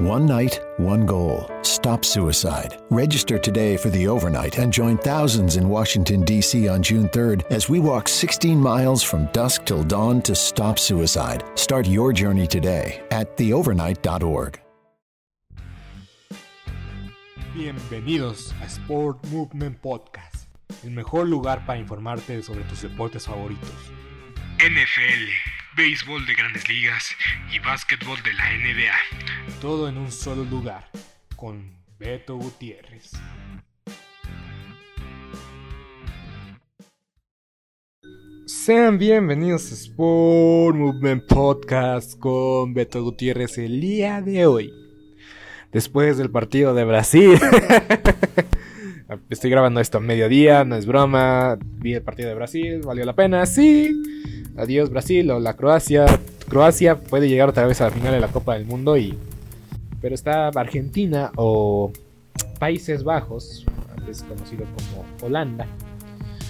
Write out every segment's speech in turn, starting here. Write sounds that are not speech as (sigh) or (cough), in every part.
One night, one goal. Stop suicide. Register today for the overnight and join thousands in Washington, D.C. on June 3rd as we walk 16 miles from dusk till dawn to stop suicide. Start your journey today at theovernight.org. Bienvenidos a Sport Movement Podcast, el mejor lugar para informarte sobre tus deportes favoritos. NFL, béisbol de grandes ligas y básquetbol de la NBA. Todo en un solo lugar, con Beto Gutiérrez. Sean bienvenidos a Sport Movement Podcast con Beto Gutiérrez el día de hoy. Después del partido de Brasil. (laughs) Estoy grabando esto a mediodía, no es broma. Vi el partido de Brasil, valió la pena, sí. Adiós Brasil o la Croacia. Croacia puede llegar otra vez a la final de la Copa del Mundo y... Pero está Argentina o Países Bajos, antes conocido como Holanda.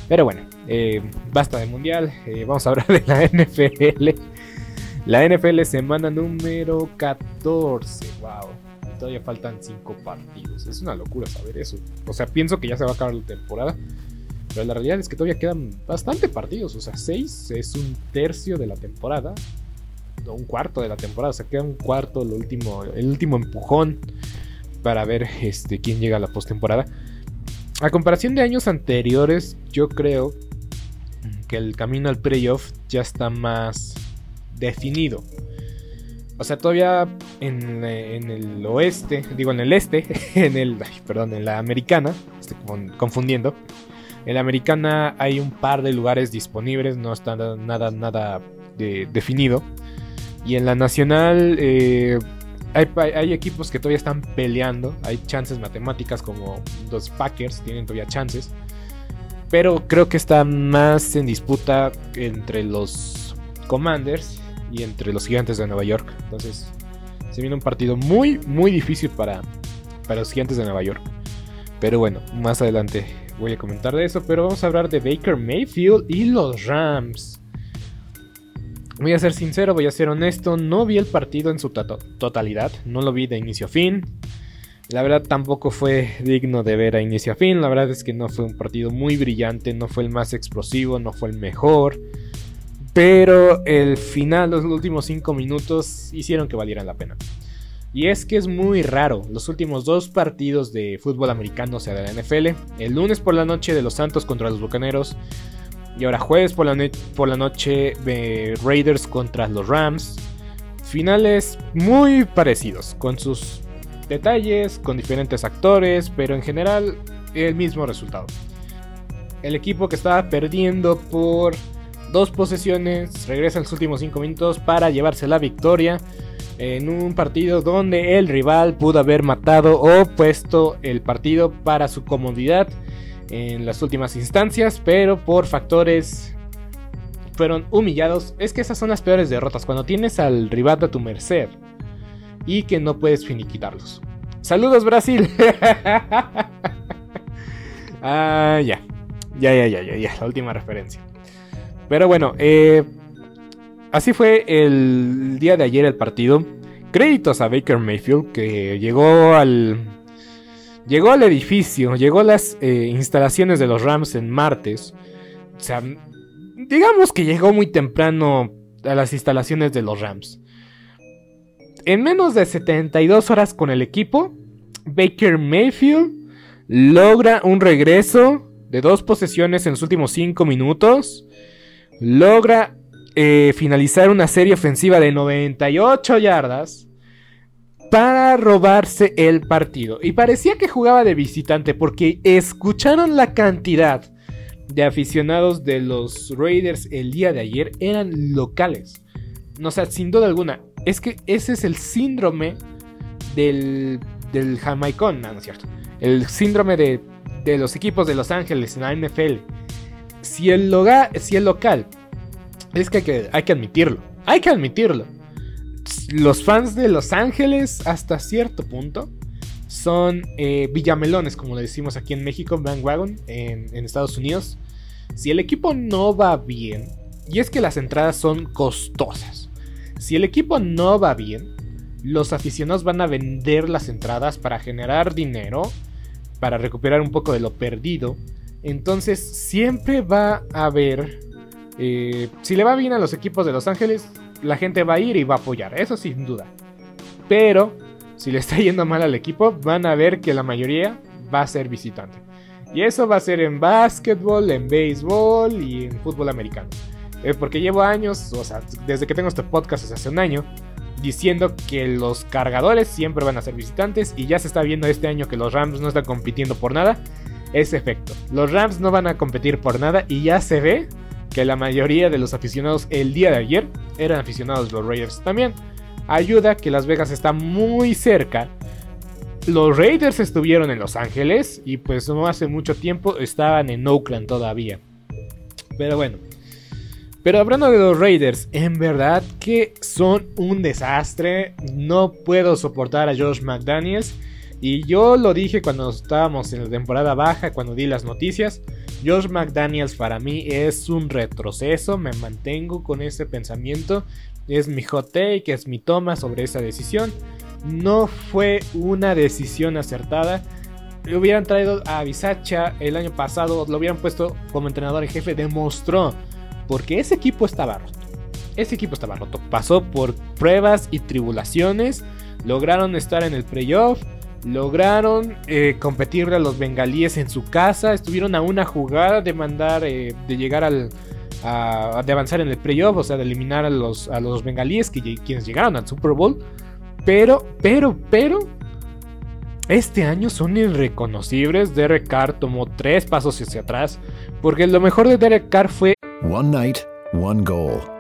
Pero bueno, eh, basta de mundial, eh, vamos a hablar de la NFL. La NFL semana número 14, wow. Todavía faltan 5 partidos, es una locura saber eso. O sea, pienso que ya se va a acabar la temporada. Pero la realidad es que todavía quedan bastante partidos. O sea, 6 es un tercio de la temporada. O un cuarto de la temporada. O sea, queda un cuarto, el último, el último empujón para ver este, quién llega a la postemporada. A comparación de años anteriores, yo creo que el camino al playoff ya está más definido. O sea, todavía en, en, el oeste, digo en el este, (laughs) en el, perdón, en la americana, estoy confundiendo. En la americana hay un par de lugares disponibles, no está nada, nada de, definido. Y en la nacional eh, hay, hay, equipos que todavía están peleando. Hay chances matemáticas como los Packers, tienen todavía chances. Pero creo que está más en disputa entre los Commanders y entre los Gigantes de Nueva York. Entonces se viene un partido muy, muy difícil para, para los Gigantes de Nueva York. Pero bueno, más adelante voy a comentar de eso, pero vamos a hablar de Baker Mayfield y los Rams. Voy a ser sincero, voy a ser honesto, no vi el partido en su totalidad, no lo vi de inicio a fin. La verdad tampoco fue digno de ver a inicio a fin, la verdad es que no fue un partido muy brillante, no fue el más explosivo, no fue el mejor. Pero el final, los últimos 5 minutos hicieron que valieran la pena. Y es que es muy raro, los últimos dos partidos de fútbol americano, sea, de la NFL, el lunes por la noche de los Santos contra los Bucaneros, y ahora jueves por la, por la noche de Raiders contra los Rams, finales muy parecidos, con sus detalles, con diferentes actores, pero en general el mismo resultado. El equipo que estaba perdiendo por dos posesiones regresa en los últimos 5 minutos para llevarse la victoria en un partido donde el rival pudo haber matado o puesto el partido para su comodidad en las últimas instancias, pero por factores fueron humillados. Es que esas son las peores derrotas, cuando tienes al rival a tu merced y que no puedes finiquitarlos. Saludos Brasil. (laughs) ah, ya. Ya, ya, ya, ya, ya, la última referencia. Pero bueno, eh, Así fue el día de ayer el partido. Créditos a Baker Mayfield que llegó al llegó al edificio, llegó a las eh, instalaciones de los Rams en martes. O sea, digamos que llegó muy temprano a las instalaciones de los Rams. En menos de 72 horas con el equipo, Baker Mayfield logra un regreso de dos posesiones en los últimos 5 minutos. Logra eh, finalizar una serie ofensiva de 98 yardas para robarse el partido. Y parecía que jugaba de visitante porque escucharon la cantidad de aficionados de los Raiders el día de ayer eran locales. No, o sea, sin duda alguna, es que ese es el síndrome del, del jamaicón, no, no es cierto. El síndrome de, de los equipos de Los Ángeles en la NFL. Si el, loga- si el local, es que hay, que admitirlo, hay que admitirlo. Los fans de Los Ángeles, hasta cierto punto, son eh, villamelones, como le decimos aquí en México, bandwagon, en, en Estados Unidos. Si el equipo no va bien, y es que las entradas son costosas, si el equipo no va bien, los aficionados van a vender las entradas para generar dinero, para recuperar un poco de lo perdido. Entonces siempre va a haber, eh, si le va bien a los equipos de Los Ángeles, la gente va a ir y va a apoyar, eso sin duda. Pero si le está yendo mal al equipo, van a ver que la mayoría va a ser visitante. Y eso va a ser en básquetbol, en béisbol y en fútbol americano. Eh, porque llevo años, o sea, desde que tengo este podcast hace un año, diciendo que los cargadores siempre van a ser visitantes y ya se está viendo este año que los Rams no están compitiendo por nada. Es efecto. Los Rams no van a competir por nada y ya se ve que la mayoría de los aficionados el día de ayer eran aficionados los Raiders también. Ayuda que Las Vegas está muy cerca. Los Raiders estuvieron en Los Ángeles y pues no hace mucho tiempo estaban en Oakland todavía. Pero bueno. Pero hablando de los Raiders, en verdad que son un desastre. No puedo soportar a Josh McDaniels. Y yo lo dije cuando estábamos en la temporada baja, cuando di las noticias. Josh McDaniels para mí es un retroceso. Me mantengo con ese pensamiento. Es mi hot take, es mi toma sobre esa decisión. No fue una decisión acertada. Le hubieran traído a Bisacha el año pasado, lo hubieran puesto como entrenador en jefe. Demostró porque ese equipo estaba roto. Ese equipo estaba roto. Pasó por pruebas y tribulaciones. Lograron estar en el playoff. Lograron eh, competirle a los bengalíes en su casa. Estuvieron a una jugada de mandar, eh, de llegar al, a- de avanzar en el playoff, o sea, de eliminar a los, a los bengalíes que, quienes llegaron al Super Bowl. Pero, pero, pero, este año son irreconocibles. Derek Carr tomó tres pasos hacia atrás. Porque lo mejor de Derek Carr fue One night, one goal.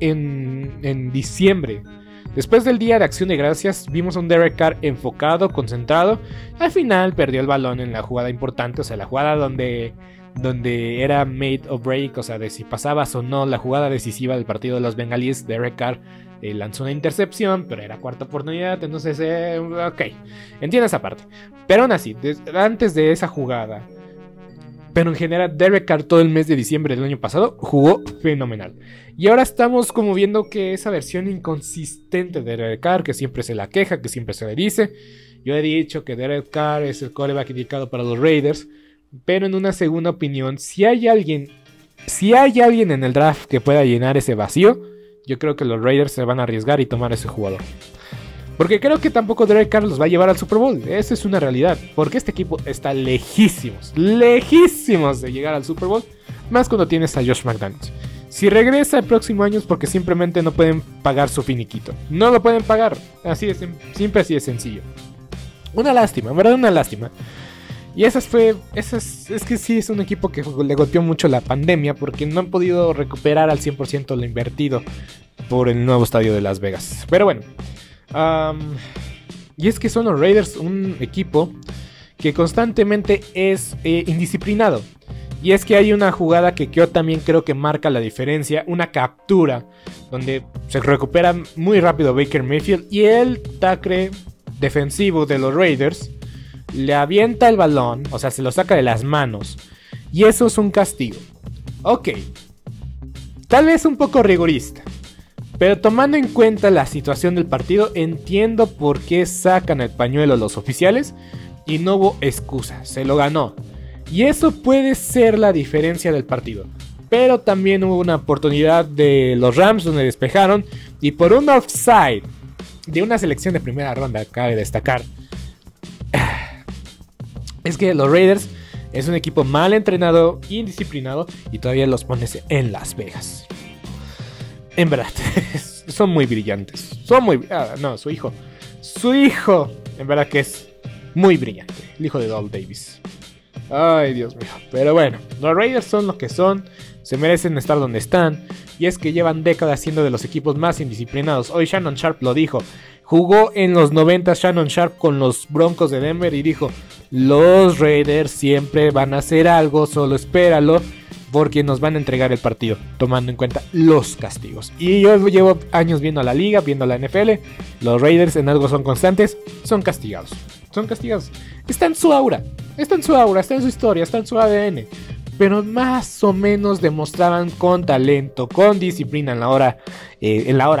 En, en diciembre. Después del Día de Acción de Gracias, vimos a un Derek Carr enfocado, concentrado. Al final perdió el balón en la jugada importante, o sea, la jugada donde, donde era made or break, o sea, de si pasabas o no la jugada decisiva del partido de los bengalíes. Derek Carr eh, lanzó una intercepción, pero era cuarta oportunidad, entonces, eh, ok, entiendo esa parte. Pero aún así, antes de esa jugada, pero en general, Derek Carr todo el mes de diciembre del año pasado jugó fenomenal. Y ahora estamos como viendo que esa versión inconsistente de Derek Carr, que siempre se la queja, que siempre se le dice. Yo he dicho que Derek Carr es el coreback indicado para los Raiders. Pero en una segunda opinión, si hay alguien, si hay alguien en el draft que pueda llenar ese vacío, yo creo que los Raiders se van a arriesgar y tomar ese jugador. Porque creo que tampoco Derek Carr los va a llevar al Super Bowl. Esa es una realidad. Porque este equipo está lejísimos, lejísimos de llegar al Super Bowl. Más cuando tienes a Josh McDaniels. Si regresa el próximo año es porque simplemente no pueden pagar su finiquito. No lo pueden pagar. Así de simple, así de sencillo. Una lástima, en verdad una lástima. Y esas fue, esas, es que sí es un equipo que le golpeó mucho la pandemia porque no han podido recuperar al 100% lo invertido por el nuevo estadio de Las Vegas. Pero bueno, y es que son los Raiders un equipo que constantemente es eh, indisciplinado. Y es que hay una jugada que yo también creo que marca la diferencia, una captura, donde se recupera muy rápido Baker Mayfield y el tacre defensivo de los Raiders le avienta el balón, o sea, se lo saca de las manos. Y eso es un castigo. Ok. Tal vez un poco rigorista. Pero tomando en cuenta la situación del partido, entiendo por qué sacan el pañuelo los oficiales y no hubo excusa, se lo ganó. Y eso puede ser la diferencia del partido. Pero también hubo una oportunidad de los Rams donde despejaron y por un offside de una selección de primera ronda, cabe destacar, es que los Raiders es un equipo mal entrenado, indisciplinado y todavía los pones en Las Vegas. En verdad, (laughs) son muy brillantes. Son muy... Ah, no, su hijo. Su hijo, en verdad que es muy brillante. El hijo de Doll Davis. Ay, Dios mío. Pero bueno, los Raiders son lo que son. Se merecen estar donde están. Y es que llevan décadas siendo de los equipos más indisciplinados. Hoy Shannon Sharp lo dijo. Jugó en los 90 Shannon Sharp con los Broncos de Denver y dijo, los Raiders siempre van a hacer algo, solo espéralo porque nos van a entregar el partido, tomando en cuenta los castigos. Y yo llevo años viendo a la liga, viendo a la NFL, los Raiders en algo son constantes, son castigados. Son castigados. Está en su aura, está en su aura, está en su historia, está en su ADN. Pero más o menos demostraban con talento, con disciplina en la hora, eh, en la hora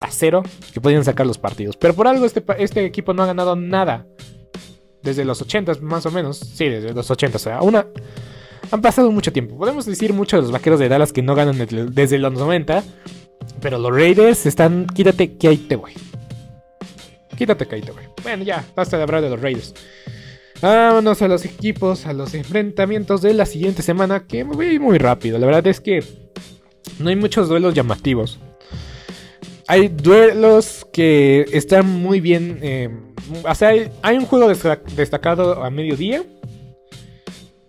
a cero que podían sacar los partidos. Pero por algo este, este equipo no ha ganado nada. Desde los 80 más o menos. Sí, desde los 80. O sea, una... Han pasado mucho tiempo. Podemos decir mucho de los vaqueros de Dallas que no ganan desde los 90. Pero los Raiders están... Quítate que ahí te voy. Quítate que ahí te voy. Bueno, ya, basta de hablar de los Raiders. Vámonos a los equipos, a los enfrentamientos de la siguiente semana. Que voy muy rápido. La verdad es que no hay muchos duelos llamativos. Hay duelos que están muy bien. Eh, o sea, hay, un juego destacado a mediodía.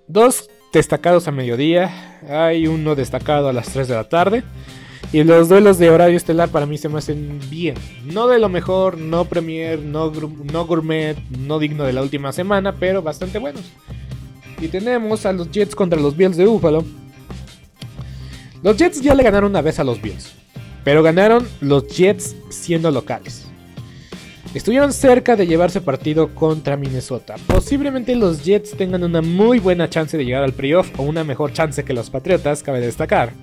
Dos destacados a mediodía. Hay uno destacado a las 3 de la tarde. Y los duelos de horario estelar para mí se me hacen bien. No de lo mejor, no premier, no, no gourmet, no digno de la última semana, pero bastante buenos. Y tenemos a los Jets contra los Bills de Buffalo. Los Jets ya le ganaron una vez a los Bills. Pero ganaron los Jets siendo locales. Estuvieron cerca de llevarse partido contra Minnesota. Posiblemente los Jets tengan una muy buena chance de llegar al playoff o una mejor chance que los Patriotas, cabe destacar.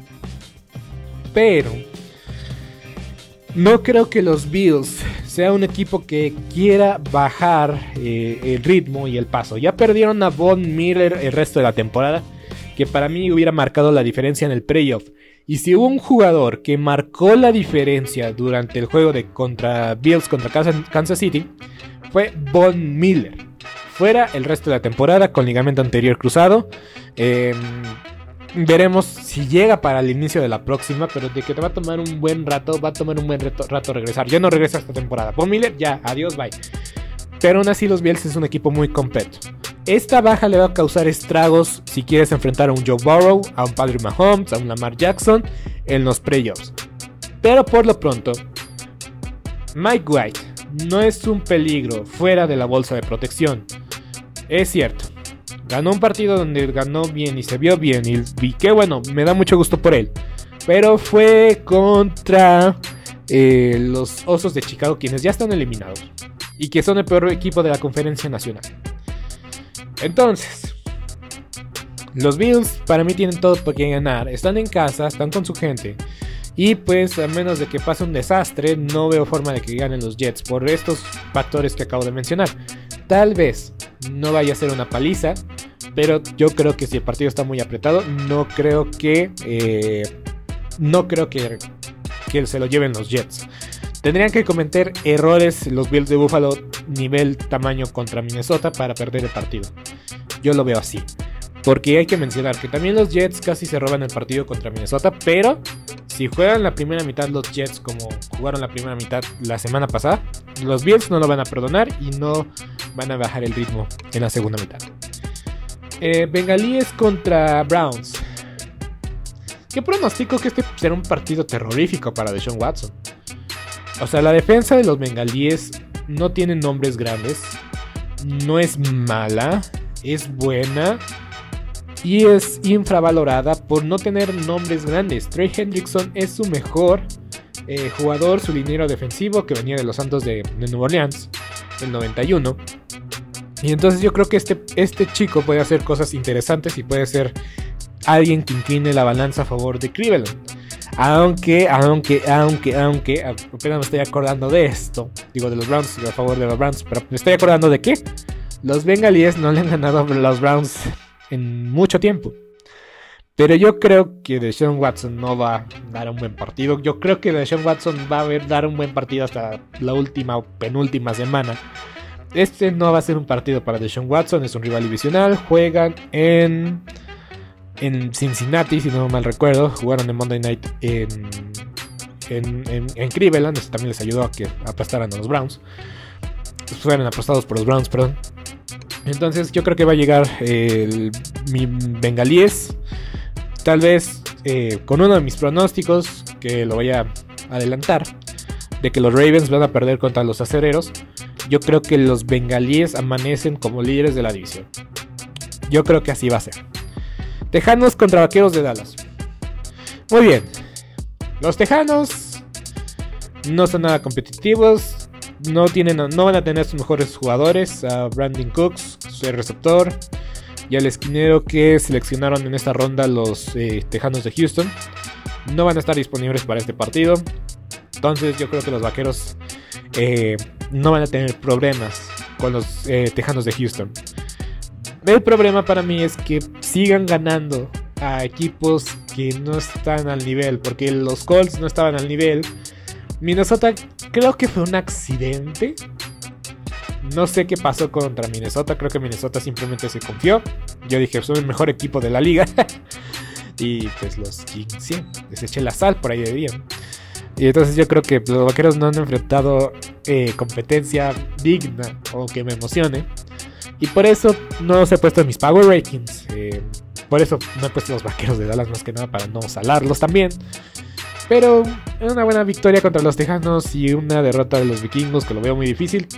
Pero no creo que los Bills sea un equipo que quiera bajar eh, el ritmo y el paso. Ya perdieron a Von Miller el resto de la temporada, que para mí hubiera marcado la diferencia en el playoff. Y si hubo un jugador que marcó la diferencia durante el juego de contra Bills contra Kansas City, fue Von Miller. Fuera el resto de la temporada con ligamento anterior cruzado. Em, veremos si llega para el inicio de la próxima, pero de que te va a tomar un buen rato, va a tomar un buen rato regresar. Ya no regresa esta temporada. Von Miller, ya, adiós, bye. Pero aún así los Bills es un equipo muy completo. Esta baja le va a causar estragos si quieres enfrentar a un Joe Burrow, a un Patrick Mahomes, a un Lamar Jackson en los playoffs. Pero por lo pronto, Mike White no es un peligro fuera de la bolsa de protección. Es cierto, ganó un partido donde ganó bien y se vio bien y, vi que bueno, me da mucho gusto por él. Pero fue contra eh, los Osos de Chicago quienes ya están eliminados y que son el peor equipo de la conferencia nacional. Entonces, los Bills para mí tienen todo qué ganar. Están en casa, están con su gente. Y pues a menos de que pase un desastre, no veo forma de que ganen los Jets por estos factores que acabo de mencionar. Tal vez no vaya a ser una paliza, pero yo creo que si el partido está muy apretado, no creo que eh, no creo que, que se lo lleven los Jets. Tendrían que cometer errores los Bills de Buffalo nivel tamaño contra Minnesota para perder el partido. Yo lo veo así. Porque hay que mencionar que también los Jets casi se roban el partido contra Minnesota, pero si juegan la primera mitad los Jets como jugaron la primera mitad la semana pasada, los Bills no lo van a perdonar y no van a bajar el ritmo en la segunda mitad. Eh, Bengalíes contra Browns. ¿Qué pronostico que este será un partido terrorífico para Deshaun Watson? O sea, la defensa de los bengalíes no tiene nombres grandes. No es mala. Es buena. Y es infravalorada por no tener nombres grandes. Trey Hendrickson es su mejor eh, jugador, su liniero defensivo que venía de los Santos de, de Nueva Orleans, el 91. Y entonces yo creo que este, este chico puede hacer cosas interesantes y puede ser alguien que incline la balanza a favor de Cleveland. Aunque, aunque, aunque, aunque, apenas me estoy acordando de esto. Digo, de los Browns, a favor de los Browns. Pero me estoy acordando de que los Bengalíes no le han ganado a los Browns en mucho tiempo. Pero yo creo que Deshaun Watson no va a dar un buen partido. Yo creo que Deshaun Watson va a dar un buen partido hasta la última o penúltima semana. Este no va a ser un partido para Deshaun Watson, es un rival divisional. Juegan en en Cincinnati, si no mal recuerdo. Jugaron en Monday Night en, en, Cleveland. Eso también les ayudó a que aplastaran a los Browns. Fueron aplastados por los Browns, perdón. Entonces yo creo que va a llegar el, mi bengalíes. Tal vez eh, con uno de mis pronósticos, que lo voy a adelantar, de que los Ravens van a perder contra los acereros. Yo creo que los bengalíes amanecen como líderes de la división. Yo creo que así va a ser. Tejanos contra Vaqueros de Dallas. Muy bien. Los Tejanos no son nada competitivos. No, tienen, no van a tener sus mejores jugadores. A Brandon Cooks, su receptor. Y al esquinero que seleccionaron en esta ronda los eh, Tejanos de Houston. No van a estar disponibles para este partido. Entonces yo creo que los Vaqueros eh, no van a tener problemas con los eh, Tejanos de Houston. El problema para mí es que sigan ganando a equipos que no están al nivel, porque los Colts no estaban al nivel. Minnesota creo que fue un accidente. No sé qué pasó contra Minnesota, creo que Minnesota simplemente se confió. Yo dije, son el mejor equipo de la liga. (laughs) y pues los Kings, sí, les eché la sal por ahí de día. Y entonces yo creo que los vaqueros no han enfrentado eh, competencia digna o que me emocione. Y por eso no se he puesto en mis Power Rankings. Eh, por eso no he puesto los vaqueros de Dallas más que nada para no salarlos también. Pero una buena victoria contra los Tejanos y una derrota de los vikingos, que lo veo muy difícil,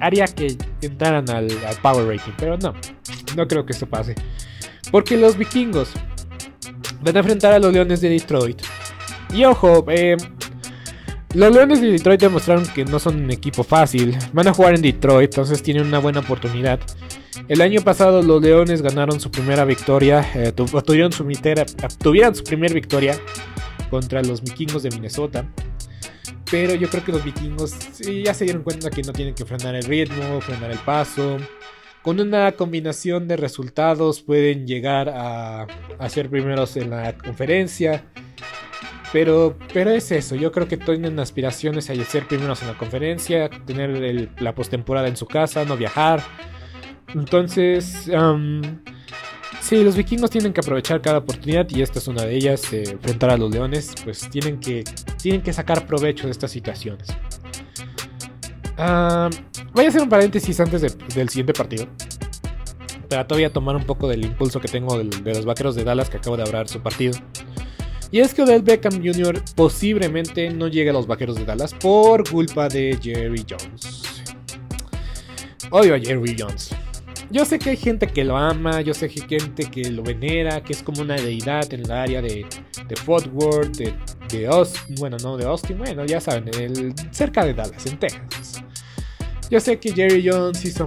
haría que entraran al, Power Ranking. Pero no, no creo que esto pase. Porque los vikingos van a enfrentar a los Leones de Detroit. Y ojo, eh, los Leones de Detroit demostraron que no son un equipo fácil. Van a jugar en Detroit, entonces tienen una buena oportunidad. El año pasado los Leones ganaron su primera victoria, eh, tuvieron, su tuvieron su primera victoria contra los vikingos de Minnesota. Pero yo creo que los vikingos ya se dieron cuenta que no tienen que frenar el ritmo, frenar el paso. Con una combinación de resultados pueden llegar a, a ser primeros en la conferencia Pero, pero es eso, yo creo que tienen aspiraciones a ser primeros en la conferencia, tener la postemporada en su casa, no viajar. Entonces, sí, los vikingos tienen que aprovechar cada oportunidad y esta es una de ellas, enfrentar a los leones, pues tienen que, tienen que sacar provecho de estas situaciones. voy a hacer un paréntesis antes del siguiente partido. Para todavía tomar un poco del impulso que tengo de los vaqueros de Dallas que acabo de hablar su partido. Y es que Odell Beckham Jr. posiblemente no llegue a los vaqueros de Dallas por culpa de Jerry Jones. Odio a Jerry Jones. Yo sé que hay gente que lo ama, yo sé que hay gente que lo venera, que es como una deidad en el área de, Fort Worth, de, de Austin, bueno, no de Austin, bueno, ya saben, cerca de Dallas, en Texas. Yo sé que Jerry Jones hizo...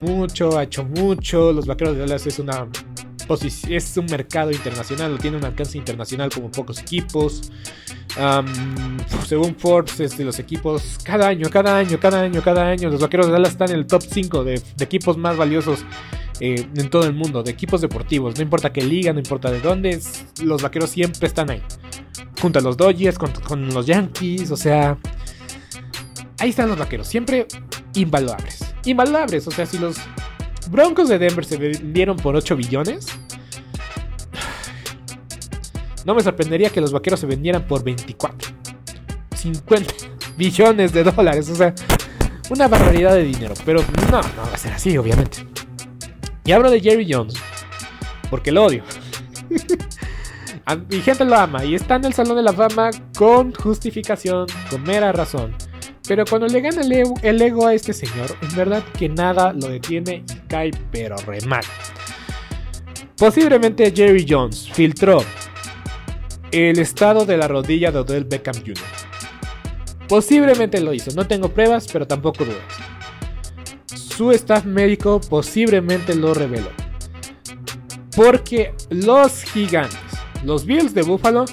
mucho, ha hecho mucho. Los Vaqueros de Dallas es una es un mercado internacional, tiene un alcance internacional como pocos equipos. según Forbes, es de los equipos cada año, cada año, cada año, cada año. Los Vaqueros de Dallas están en el top 5 de, equipos más valiosos eh, en todo el mundo, de equipos deportivos. No importa qué liga, no importa de dónde, los Vaqueros siempre están ahí. Junto a los Dodgers, con los Yankees, o sea, ahí están los Vaqueros, siempre invaluables invaluables. O sea, si los Broncos de Denver se vendieron por 8 billones, no me sorprendería que los vaqueros se vendieran por 24, 50 (laughs) billones de dólares. O sea, una barbaridad de dinero. Pero no, no va a ser así, obviamente. Y hablo de Jerry Jones, porque lo odio. (laughs) Mi gente lo ama y está en el Salón de la Fama con justificación, con mera razón. Pero cuando le gana el ego, a este señor, en verdad que nada lo detiene y cae pero re mal. Posiblemente Jerry Jones filtró el estado de la rodilla de Odell Beckham Jr. Posiblemente lo hizo, no tengo pruebas, pero tampoco dudas. Su staff médico posiblemente lo reveló. Porque los gigantes, los Bills de Buffalo,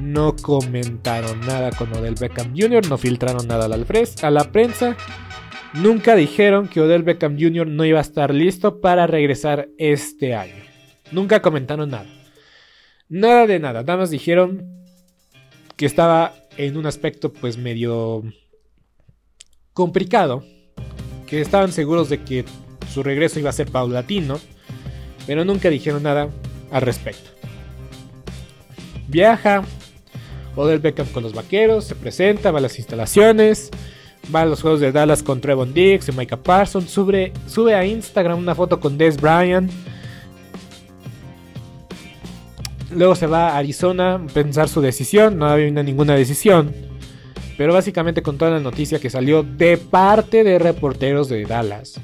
no comentaron nada con Odell Beckham Jr., no filtraron nada a la, prensa. Nunca dijeron que Odell Beckham Jr. no iba a estar listo para regresar este año. Nunca comentaron nada. Nada de nada. Nada más dijeron que estaba en un aspecto pues medio complicado. Que estaban seguros de que su regreso iba a ser paulatino. Pero nunca dijeron nada al respecto. Viaja Odell Beckham con los vaqueros, se presenta, va a las instalaciones, va a los juegos de Dallas con Trevon Diggs y Micah Parsons, sube, sube a Instagram una foto con Des Bryant. Luego se va a Arizona a pensar su decisión, no había ninguna decisión. Pero básicamente con toda la noticia que salió de parte de reporteros de Dallas.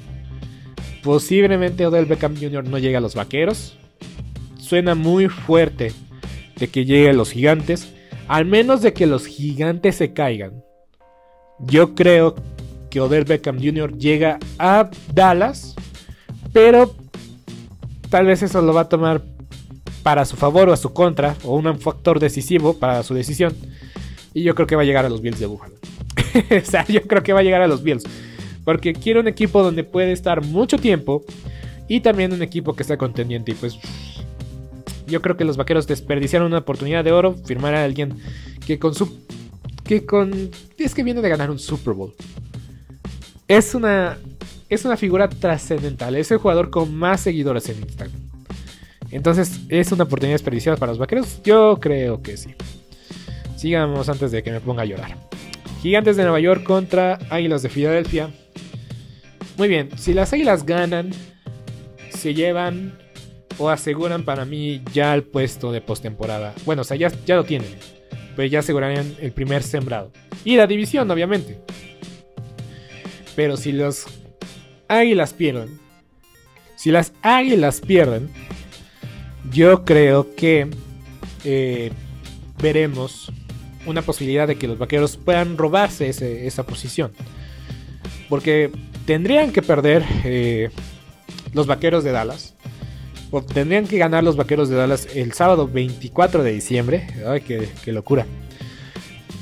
Posiblemente Odell Beckham Jr. no llegue a los vaqueros. Suena muy fuerte de que llegue a los gigantes. Al menos de que los gigantes se caigan. Yo creo que Odell Beckham Jr. llega a Dallas. Pero tal vez eso lo va a tomar para su favor o a su contra, o un factor decisivo para su decisión. Y yo creo que va a llegar a los Bills de Buffalo. (laughs) o sea, yo creo que va a llegar a los Bills. Porque quiero un equipo donde puede estar mucho tiempo y también un equipo que está contendiente. Y pues yo creo que los vaqueros desperdiciaron una oportunidad de oro. Firmar a alguien que con su. que con. es que viene de ganar un Super Bowl. Es una. Es una figura trascendental. Es el jugador con más seguidores en Instagram. Entonces, ¿es una oportunidad desperdiciada para los vaqueros? Yo creo que sí. Sigamos antes de que me ponga a llorar. Gigantes de Nueva York contra Águilas de Filadelfia. Muy bien, si las Águilas ganan, se llevan o aseguran para mí ya el puesto de postemporada. Bueno, o sea, ya, ya lo tienen. Pero ya asegurarían el primer sembrado. Y la división, obviamente. Pero si los águilas pierden. Si las águilas pierden. Yo creo que eh, veremos una posibilidad de que los vaqueros puedan robarse esa posición. Porque tendrían que perder eh, los vaqueros de Dallas tendrían que ganar los vaqueros de Dallas el sábado 24 de diciembre. Ay, qué, locura.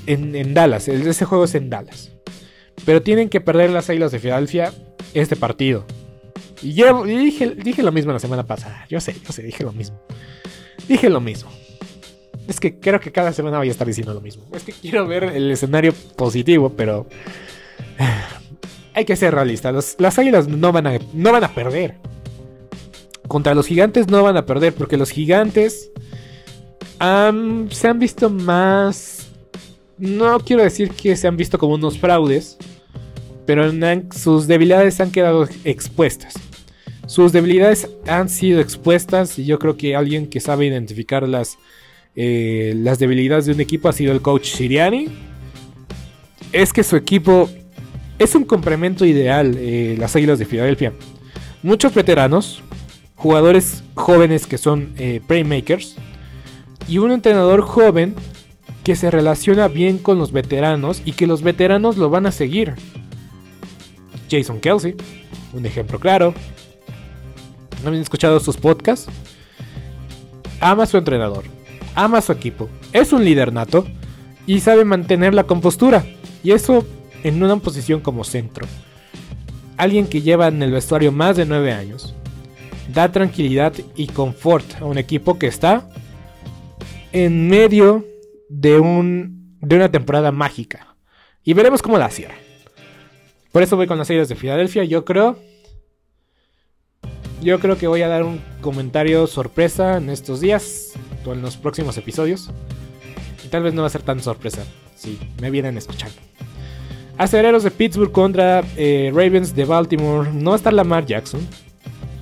En, Dallas, ese juego es en Dallas. Pero tienen que perder las Águilas de Filadelfia este partido. Y yo dije, lo mismo la semana pasada. Yo sé, yo sé, dije lo mismo. Dije lo mismo. Es que creo que cada semana voy a estar diciendo lo mismo. Es que quiero ver el escenario positivo, pero. (sighs) Hay que ser realistas. las águilas no van, a, no van a perder contra los gigantes no van a perder porque los gigantes se han visto más... No quiero decir que se han visto como unos fraudes, pero sus debilidades han quedado expuestas. Sus debilidades han sido expuestas y yo creo que alguien que sabe identificar las, eh, debilidades de un equipo ha sido el coach Siriani. Es que su equipo es un complemento ideal, eh, las Águilas de Filadelfia. Muchos veteranos, jugadores jóvenes que son eh, playmakers y un entrenador joven que se relaciona bien con los veteranos y que los veteranos lo van a seguir. Jason Kelsey, un ejemplo claro. ¿Han escuchado sus podcasts? Ama a su entrenador, ama a su equipo, es un líder nato y sabe mantener la compostura. Y eso en una posición como centro. Alguien que lleva en el vestuario más de 9 años da tranquilidad y confort a un equipo que está en medio de, un, de una temporada mágica. Y veremos cómo la cierra. Por eso voy con las series de Filadelfia. Yo creo. Yo creo que voy a dar un comentario sorpresa en estos días. O en los próximos episodios. Y tal vez no va a ser tan sorpresa. Si me vienen escuchando. Aceleros de Pittsburgh contra eh, Ravens de Baltimore. No estar Lamar Jackson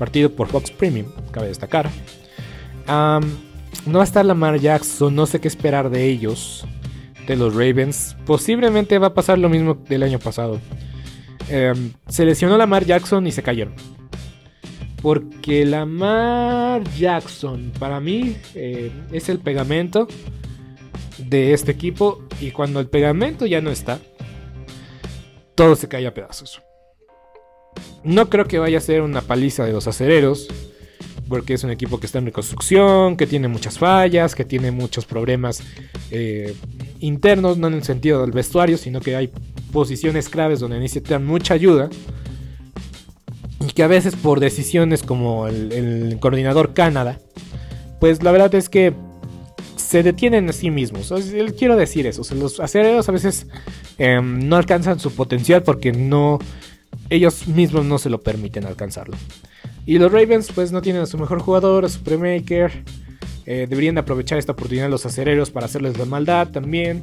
partido por Fox Premium, cabe destacar. no va a estar Lamar Jackson, no sé qué esperar de ellos, de los Ravens. Posiblemente va a pasar lo mismo del año pasado. Um, se lesionó Lamar Jackson y se cayeron. Porque Lamar Jackson, para mí, eh, es el pegamento de este equipo. Y cuando el pegamento ya no está, todo se cae a pedazos. No creo que vaya a ser una paliza de los acereros, porque es un equipo que está en reconstrucción, que tiene muchas fallas, que tiene muchos problemas eh, internos, no en el sentido del vestuario, sino que hay posiciones claves donde necesitan mucha ayuda. Y que a veces por decisiones como el, coordinador Canadá, pues la verdad es que se detienen a sí mismos. quiero decir eso, los acereros a veces em, no alcanzan su potencial porque no ellos mismos no se lo permiten alcanzarlo. Y los Ravens pues no tienen a su mejor jugador, a su premaker. Eh, deberían aprovechar esta oportunidad los acereros para hacerles la maldad también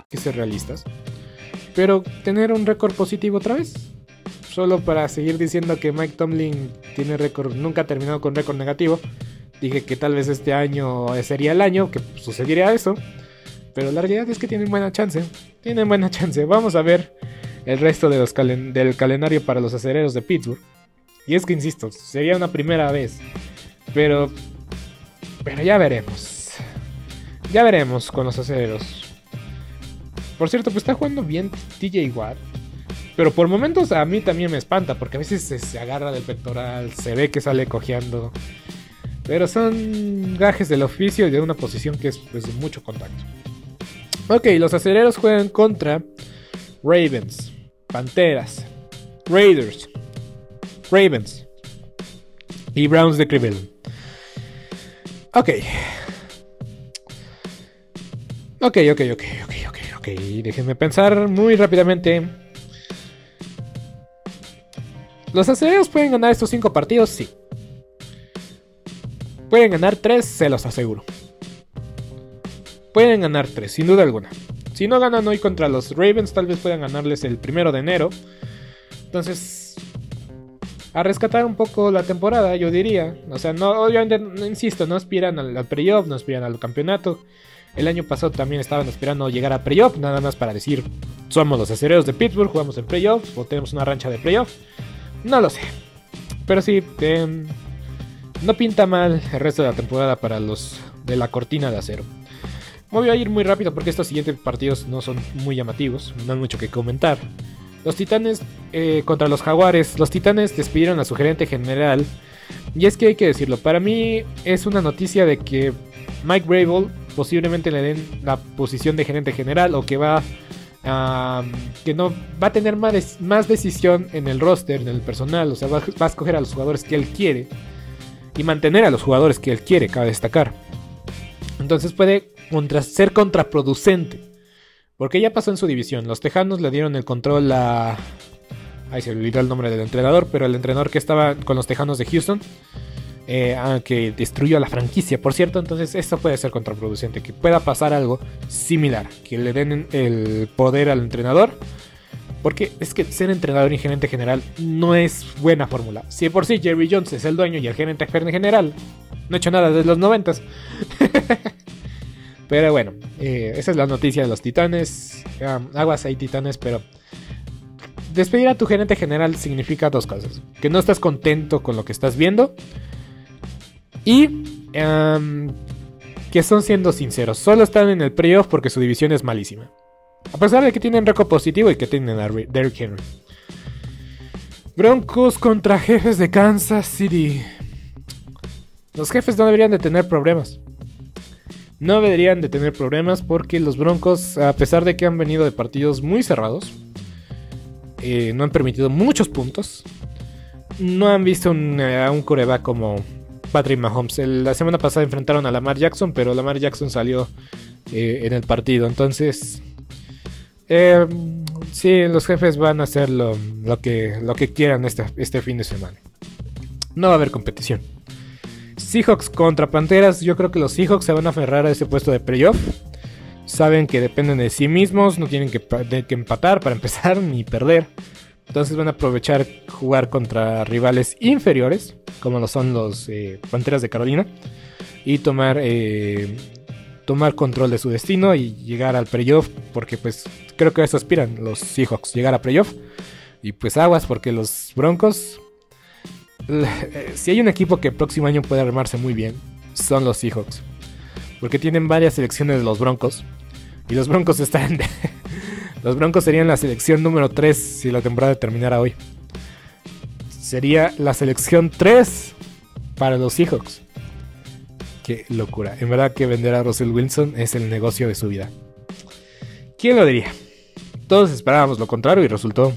que ser realistas. Pero tener un récord positivo otra vez. Solo para seguir diciendo que Mike Tomlin tiene récord, nunca ha terminado con récord negativo. Dije que tal vez este año sería el año que sucedería eso. Pero la realidad es que tienen buena chance. Tienen buena chance. Vamos a ver el resto del calendario para los acereros de Pittsburgh. Y es que insisto, sería una primera vez. Pero. Pero ya veremos. Ya veremos con los acereros. Por cierto, pues está jugando bien TJ Watt. Pero por momentos a mí también me espanta, porque a veces se, agarra del pectoral, se ve que sale cojeando. Pero son gajes del oficio y de una posición que es pues, de mucho contacto. Ok, los aceleros juegan contra Ravens, Panteras, Raiders, Ravens y Browns de Cleveland. Ok. Ok, ok, ok, ok. Ok, déjenme pensar muy rápidamente. ¿Los aceleros pueden ganar estos 5 partidos? Sí. Pueden ganar 3, se los aseguro. Pueden ganar 3, sin duda alguna. Si no ganan hoy contra los Ravens, tal vez puedan ganarles el primero de enero. Entonces, a rescatar un poco la temporada, yo diría. O sea, no, obviamente, insisto, no aspiran al, al playoff, no aspiran al campeonato. El año pasado también estaban esperando llegar a playoff, nada más para decir, somos los acereros de Pittsburgh, jugamos en playoff o tenemos una rancha de playoff. No lo sé. Pero sí, em, no pinta mal el resto de la temporada para los de la cortina de acero. Voy a ir muy rápido porque estos siguientes partidos no son muy llamativos, no hay mucho que comentar. Los Titanes eh, contra los Jaguares. Los Titanes despidieron a su gerente general. Y es que hay que decirlo, para mí es una noticia de que Mike Brable posiblemente le den la posición de gerente general o que va a, que no va a tener más, más decisión en el roster, en el personal, o sea, va, a escoger a los jugadores que él quiere y mantener a los jugadores que él quiere, cabe destacar. Entonces puede ser contraproducente. Porque ya pasó en su división. Los Tejanos le dieron el control a... Ahí se olvidó el nombre del entrenador, pero el entrenador que estaba con los Tejanos de Houston eh, ah, que destruyó la franquicia, por cierto. Entonces, esto puede ser contraproducente. Que pueda pasar algo similar. Que le den el poder al entrenador. Porque es que ser entrenador y gerente general no es buena fórmula. Si por sí Jerry Jones es el dueño y el gerente general, no ha hecho nada desde los noventas. (laughs) pero bueno, eh, esa es la noticia de los titanes. aguas hay titanes, pero despedir a tu gerente general significa dos cosas. Que no estás contento con lo que estás viendo y em, que son siendo sinceros, solo están en el playoff porque su división es malísima. A pesar de que tienen récord positivo y que tienen Derrick Henry. Broncos contra jefes de Kansas City. Los jefes no deberían de tener problemas. No deberían de tener problemas porque los Broncos, a pesar de que han venido de partidos muy cerrados, eh, no han permitido muchos puntos. No han visto un, a un coreback como Patrick Mahomes. la semana pasada enfrentaron a Lamar Jackson, pero Lamar Jackson salió eh, en el partido. Entonces, eh, sí, los jefes van a hacer lo, que, lo que quieran este, este fin de semana. No va a haber competición. Seahawks contra Panteras. Yo creo que los Seahawks se van a aferrar a ese puesto de playoff. Saben que dependen de sí mismos, no tienen que, que empatar para (laughs) empezar ni perder. Entonces van a aprovechar jugar contra rivales inferiores, como lo son los eh, Panteras de Carolina, y tomar, eh, tomar control de su destino y llegar al playoff, porque pues creo que a eso aspiran los Seahawks, llegar a playoff. Y pues aguas, porque los Broncos, si hay un equipo que el próximo año puede armarse muy bien, son los Seahawks. Porque tienen varias selecciones de los Broncos. Y los Broncos están... (laughs) los Broncos serían la selección número 3 si la temporada terminara hoy. Sería la selección 3 para los Seahawks. Qué locura. En verdad que vender a Russell Wilson es el negocio de su vida. ¿Quién lo diría? Todos esperábamos lo contrario y resultó.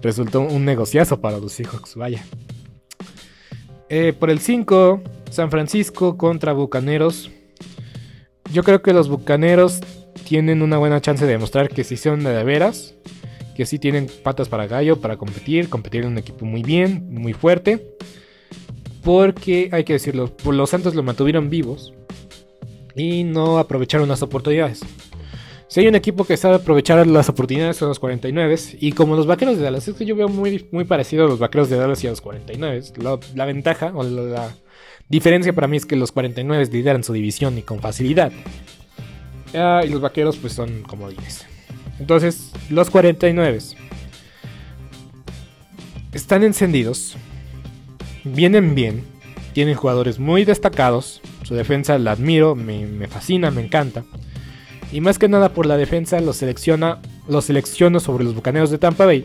Resultó un negociazo para los Seahawks, vaya. Eh, por el 5, San Francisco contra Bucaneros. Yo creo que los Bucaneros tienen una buena chance de demostrar que sí son de veras. Que sí tienen patas para gallo, para competir. Competir en un equipo muy bien, muy fuerte. Porque, hay que decirlo, los Santos lo mantuvieron vivos y no aprovecharon las oportunidades. Si hay un equipo que sabe aprovechar las oportunidades son los 49 y como los vaqueros de Dallas, es que yo veo muy, muy parecido a los vaqueros de Dallas y a los 49. La, la ventaja o la, diferencia para mí es que los 49 lideran su división y con facilidad. Ah, y los vaqueros pues son como dices. Entonces, los 49 están encendidos vienen bien, tienen jugadores muy destacados, su defensa la admiro, me, fascina, me encanta. Y más que nada por la defensa los selecciona, los selecciono sobre los Bucaneros de Tampa Bay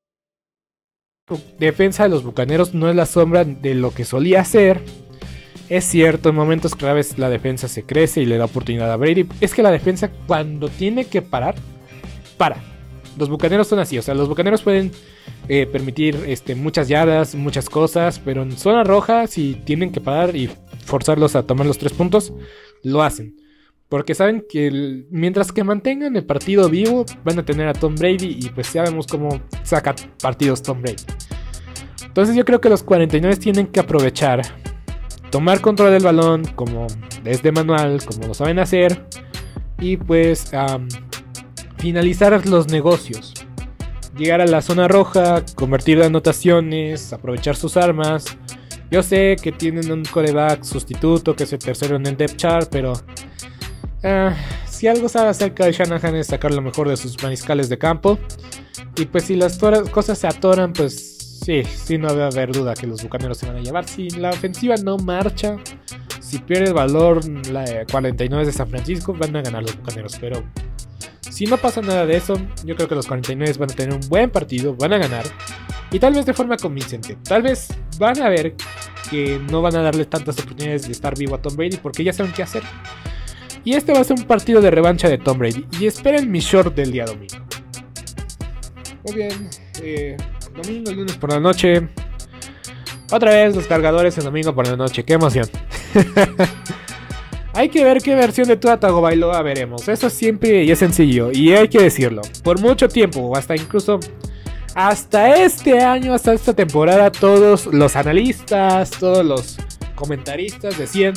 defensa de los Bucaneros no es la sombra de lo que solía ser. Es cierto, en momentos claves la defensa se crece y le da oportunidad a Brady. Es que la defensa cuando tiene que parar, para. Los Bucaneros son así, o sea, los Bucaneros pueden eh, permitir este, muchas yardas, muchas cosas, pero en zona roja, si tienen que parar y forzarlos a tomar los tres puntos, lo hacen. Porque saben que mientras que mantengan el partido vivo, van a tener a Tom Brady y pues ya vemos cómo saca partidos Tom Brady. Entonces yo creo que los 49 tienen que aprovechar, tomar control del balón como desde manual, como lo saben hacer, y pues finalizar los negocios. Llegar a la zona roja, convertir anotaciones, aprovechar sus armas. Yo sé que tienen un coreback sustituto que es el tercero en el depth chart, pero Ah, si algo sabe acerca de Shanahan es sacar lo mejor de sus maniscales de campo. Y pues si las cosas se atoran, pues sí, sí no debe haber duda que los bucaneros se van a llevar. Si la ofensiva no marcha, si pierde valor la 49 de San Francisco, van a ganar los bucaneros. Pero si no pasa nada de eso, yo creo que los 49 van a tener un buen partido, van a ganar. Y tal vez de forma convincente. Tal vez van a ver que no van a darle tantas oportunidades de estar vivo a Tom Brady porque ya saben qué hacer. Y este va a ser un partido de revancha de Tom Brady. Y esperen mi short del día domingo. Muy bien. Eh, domingo, lunes por la noche. Otra vez los cargadores el domingo por la noche. Qué emoción. (laughs) hay que ver qué versión de Tua Tagovailoa veremos. Eso siempre y es sencillo. Y hay que decirlo. Por mucho tiempo, hasta incluso hasta este año, hasta esta temporada, todos los analistas, todos los comentaristas decían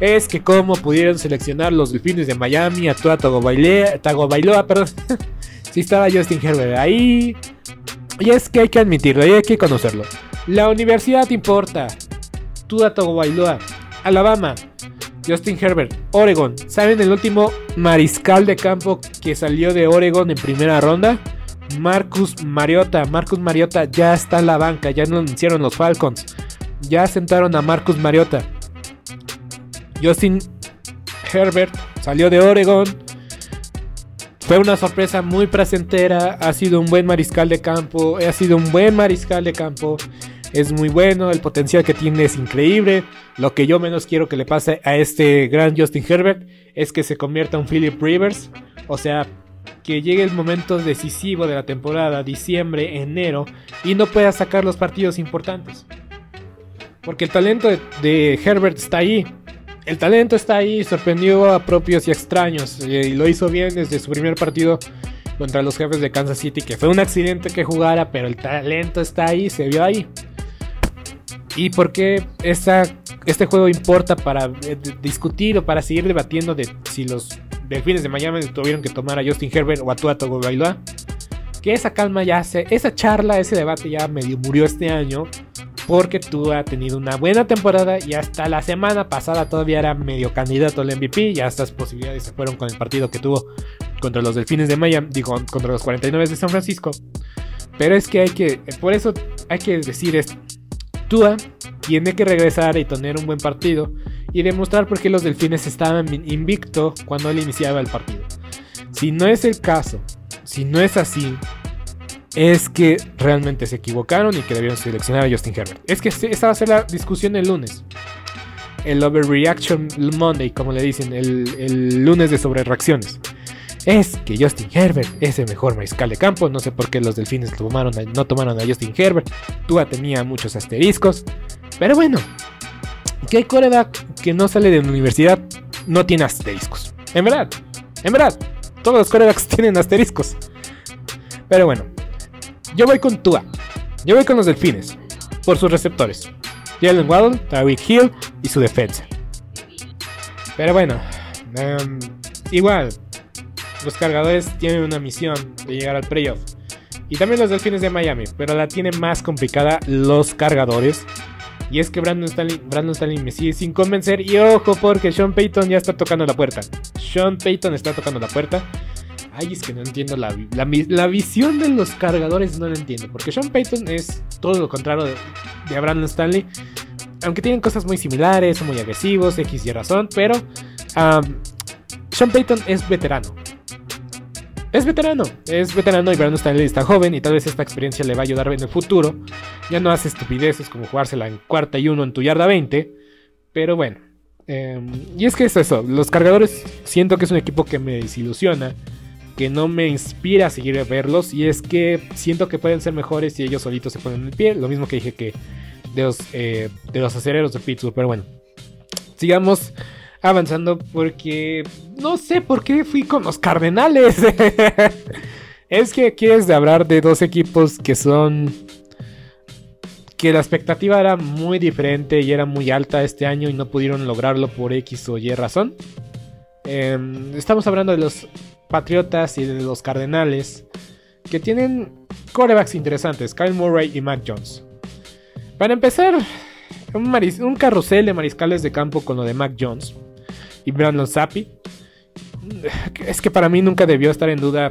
es que cómo pudieron seleccionar los delfines de Miami a Tua Tagovailoa, perdón. (laughs) si estaba Justin Herbert ahí. Y es que hay que admitirlo y hay que conocerlo. La universidad importa. Tua Tagovailoa, Alabama, Justin Herbert, Oregon. ¿Saben el último mariscal de campo que salió de Oregon en primera ronda? Marcus Mariota. Marcus Mariota ya está en la banca, ya no anunciaron los Falcons. Ya sentaron a Marcus Mariota. Justin Herbert salió de Oregon. Fue una sorpresa muy placentera. Ha sido un buen mariscal de campo. Ha sido un buen mariscal de campo. Es muy bueno. El potencial que tiene es increíble. Lo que yo menos quiero que le pase a este gran Justin Herbert es que se convierta en Philip Rivers. O sea, que llegue el momento decisivo de la temporada, diciembre, enero, y no pueda sacar los partidos importantes. Porque el talento de, Herbert está ahí. El talento está ahí, sorprendió a propios y extraños. Y lo hizo bien desde su primer partido contra los jefes de Kansas City, que fue un accidente que jugara, pero el talento está ahí, se vio ahí. ¿Y por qué este juego importa para eh, discutir o para seguir debatiendo de si los Delfines de Miami tuvieron que tomar a Justin Herbert o a Tua Tagovailoa? Que esa calma ya se, esa charla, ese debate ya medio murió este año porque tú ha tenido una buena temporada y hasta la semana pasada todavía era medio candidato al MVP. Y estas posibilidades se fueron con el partido que tuvo contra los Delfines de Miami, digo, contra los 49 de San Francisco. Pero es que hay que, por eso hay que decir esto. Tua tiene que regresar y tener un buen partido y demostrar por qué los Delfines estaban invicto cuando él iniciaba el partido. Si no es el caso, si no es así, es que realmente se equivocaron y que debieron seleccionar a Justin Herbert. Es que esa va a ser la discusión el lunes. El Overreaction Monday, como le dicen, el, lunes de sobrereacciones. Es que Justin Herbert es el mejor mariscal de campo. No sé por qué los delfines tomaron no tomaron a Justin Herbert. Tua tenía muchos asteriscos. Pero bueno, que coreback que no sale de la universidad no tiene asteriscos. En verdad, en verdad, todos los corebacks (laughs) tienen asteriscos. Pero bueno, yo voy con Tua. Yo voy con los delfines. Por sus receptores. Jalen Waddle, Tyreek Hill y su defensa. Pero bueno, em, igual, los cargadores tienen una misión de llegar al playoff. Y también los delfines de Miami, pero la tienen más complicada los cargadores. Y es que Brandon Stanley, Brandon Stanley me sigue sin convencer. Y ojo, porque Sean Payton ya está tocando la puerta. Sean Payton está tocando la puerta. Ay, es que no entiendo la, la, visión de los cargadores, no la entiendo. Porque Sean Payton es todo lo contrario de, Brandon Stanley. Aunque tienen cosas muy similares, son muy agresivos, X y razón. Pero Sean Payton es veterano. Es veterano, es veterano y Brandon Stanley está joven y tal vez esta experiencia le va a ayudar en el futuro. Ya no hace estupideces como jugársela en cuarta y uno en tu yarda 20. Pero bueno. Em, y es que es eso, los cargadores siento que es un equipo que me desilusiona que no me inspira a seguir a verlos. Y es que siento que pueden ser mejores si ellos solitos se ponen en pie. Lo mismo que dije que de los, eh, de los acereros de Pittsburgh. Pero bueno, sigamos avanzando porque no sé por qué fui con los Cardenales. (laughs) es que quieres hablar de dos equipos que son que la expectativa era muy diferente y era muy alta este año y no pudieron lograrlo por X o Y razón. Em, estamos hablando de los Patriotas y de los Cardenales, que tienen corebacks interesantes, Kyle Murray y Mac Jones. Para empezar, un, un carrusel de mariscales de campo con lo de Mac Jones y Brandon Zappi. Es que para mí nunca debió estar en duda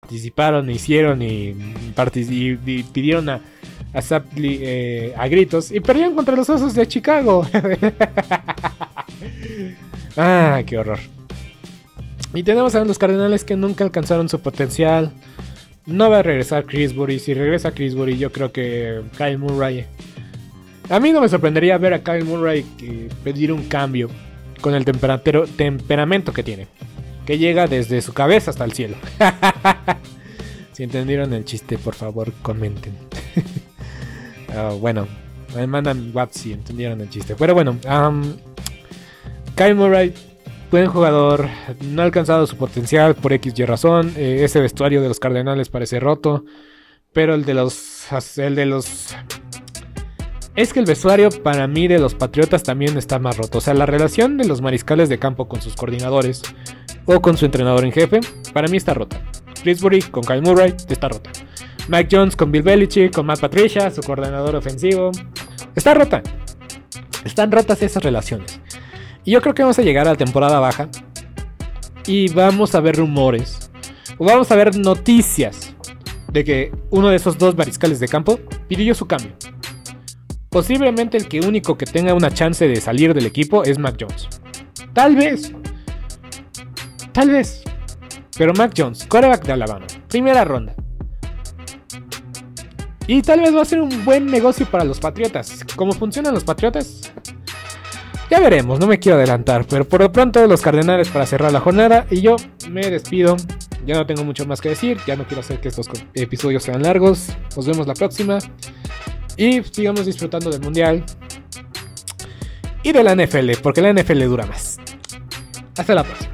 Participaron, hicieron y, y pidieron a, a, eh, a gritos y perdieron contra los osos de Chicago. (laughs) ah, qué horror. Y tenemos a los Cardenales que nunca alcanzaron su potencial. No va a regresar Chrisbury. Si regresa Chrisbury, yo creo que Kyle Murray. A mí no me sorprendería ver a Kyle Murray que pedir un cambio con el temperamento que tiene. Que llega desde su cabeza hasta el cielo. (laughs) si entendieron el chiste, por favor, comenten. (laughs) Ah, bueno, me mandan WhatsApp si entendieron el chiste. Pero bueno, Kyle Murray, buen jugador, no ha alcanzado su potencial por X y razón. Eh, ese vestuario de los Cardenales parece roto, pero el de los, el de los, es que el vestuario para mí de los Patriotas también está más roto. O sea, la relación de los mariscales de campo con sus coordinadores o con su entrenador en jefe, para mí está rota. Chrisbury con Kyle Murray está rota. Mike Jones con Bill Belichick, con Matt Patricia, su coordinador ofensivo. Está rota. Están rotas esas relaciones. Y yo creo que vamos a llegar a la temporada baja. Y vamos a ver rumores. O vamos a ver noticias. De que uno de esos dos mariscales de campo pidió su cambio. Posiblemente el que único que tenga una chance de salir del equipo es Mac Jones. Tal vez. Tal vez. Pero Mac Jones, quarterback de Alabama. Primera ronda. Y tal vez va a ser un buen negocio para los Patriotas. ¿Cómo funcionan los Patriotas? Ya veremos, no me quiero adelantar. Pero por lo pronto los Cardenales para cerrar la jornada. Y yo me despido. Ya no tengo mucho más que decir. Ya no quiero hacer que estos episodios sean largos. Nos vemos la próxima. Y sigamos disfrutando del Mundial. Y de la NFL, porque la NFL dura más. Hasta la próxima.